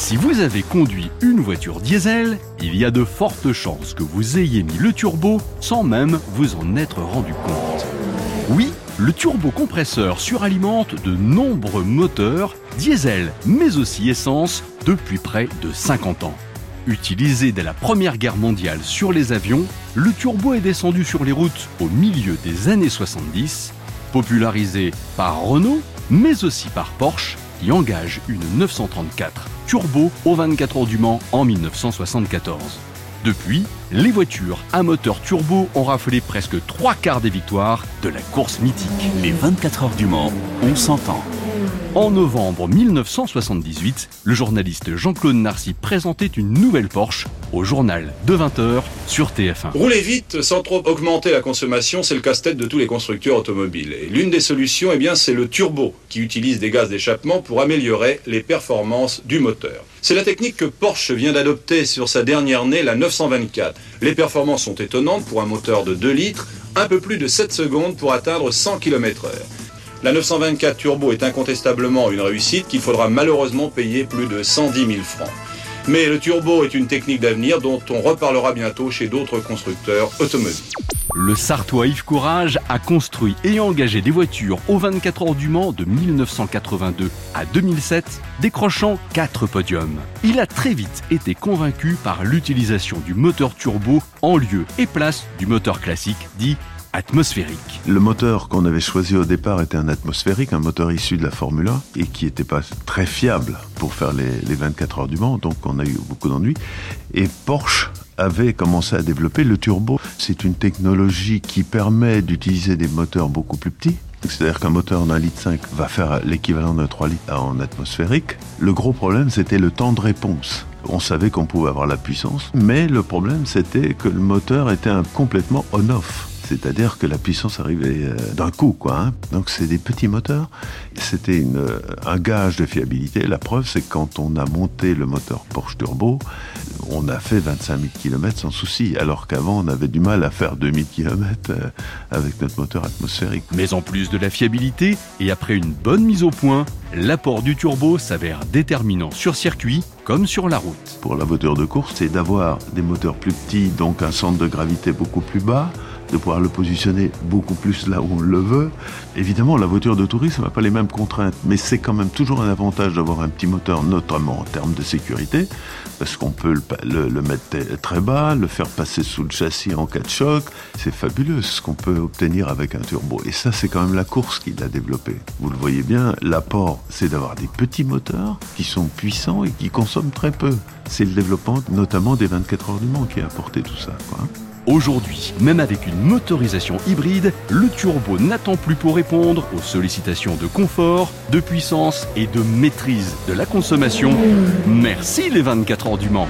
Si vous avez conduit une voiture diesel, il y a de fortes chances que vous ayez mis le turbo sans même vous en être rendu compte. Oui, le turbocompresseur suralimente de nombreux moteurs, diesel mais aussi essence, depuis près de 50 ans. Utilisé dès la Première Guerre mondiale sur les avions, le turbo est descendu sur les routes au milieu des années 70, popularisé par Renault, mais aussi par Porsche, qui engage une 934 turbo au 24 heures du Mans en 1974. Depuis, les voitures à moteur turbo ont raflé presque trois quarts des victoires de la course mythique. Les 24 heures du Mans, on s'entend. En novembre 1978, le journaliste Jean-Claude Narcy présentait une nouvelle Porsche au journal de 20h sur TF1. Rouler vite sans trop augmenter la consommation, c'est le casse-tête de tous les constructeurs automobiles. Et l'une des solutions, eh bien, c'est le turbo, qui utilise des gaz d'échappement pour améliorer les performances du moteur. C'est la technique que Porsche vient d'adopter sur sa dernière née, la 924. Les performances sont étonnantes pour un moteur de 2 litres, un peu plus de 7 secondes pour atteindre 100 km/h. La 924 Turbo est incontestablement une réussite qu'il faudra malheureusement payer plus de 110 000 francs. Mais le turbo est une technique d'avenir dont on reparlera bientôt chez d'autres constructeurs automobiles. Le Sartois Yves Courage a construit et engagé des voitures aux 24 heures du Mans de 1982 à 2007, décrochant 4 podiums. Il a très vite été convaincu par l'utilisation du moteur turbo en lieu et place du moteur classique dit atmosphérique. Le moteur qu'on avait choisi au départ était un atmosphérique, un moteur issu de la Formule 1 et qui n'était pas très fiable pour faire les, les 24 heures du Mans, donc on a eu beaucoup d'ennuis. Et Porsche avait commencé à développer le turbo. C'est une technologie qui permet d'utiliser des moteurs beaucoup plus petits. C'est-à-dire qu'un moteur d'un litre 5 va faire l'équivalent d'un 3 litres en atmosphérique. Le gros problème, c'était le temps de réponse. On savait qu'on pouvait avoir la puissance, mais le problème, c'était que le moteur était complètement on-off c'est-à-dire que la puissance arrivait euh, d'un coup, quoi. Hein. Donc c'est des petits moteurs. C'était un gage de fiabilité. La preuve, c'est que quand on a monté le moteur Porsche Turbo, on a fait 25 000 km sans souci, alors qu'avant on avait du mal à faire 2000 km euh, avec notre moteur atmosphérique. Mais en plus de la fiabilité, et après une bonne mise au point, l'apport du turbo s'avère déterminant sur circuit comme sur la route. Pour la voiture de course, c'est d'avoir des moteurs plus petits, donc un centre de gravité beaucoup plus bas, de pouvoir le positionner beaucoup plus là où on le veut. Évidemment, la voiture de tourisme n'a pas les mêmes contraintes, mais c'est quand même toujours un avantage d'avoir un petit moteur, notamment en termes de sécurité, parce qu'on peut le, mettre très bas, le faire passer sous le châssis en cas de choc. C'est fabuleux ce qu'on peut obtenir avec un turbo. Et ça, c'est quand même la course qui l'a développé. Vous le voyez bien, l'apport, c'est d'avoir des petits moteurs qui sont puissants et qui consomment très peu. C'est le développement notamment des 24 heures du Mans qui a apporté tout ça. Aujourd'hui, même avec une motorisation hybride, le turbo n'attend plus pour répondre aux sollicitations de confort, de puissance et de maîtrise de la consommation. Merci les 24 heures du Mans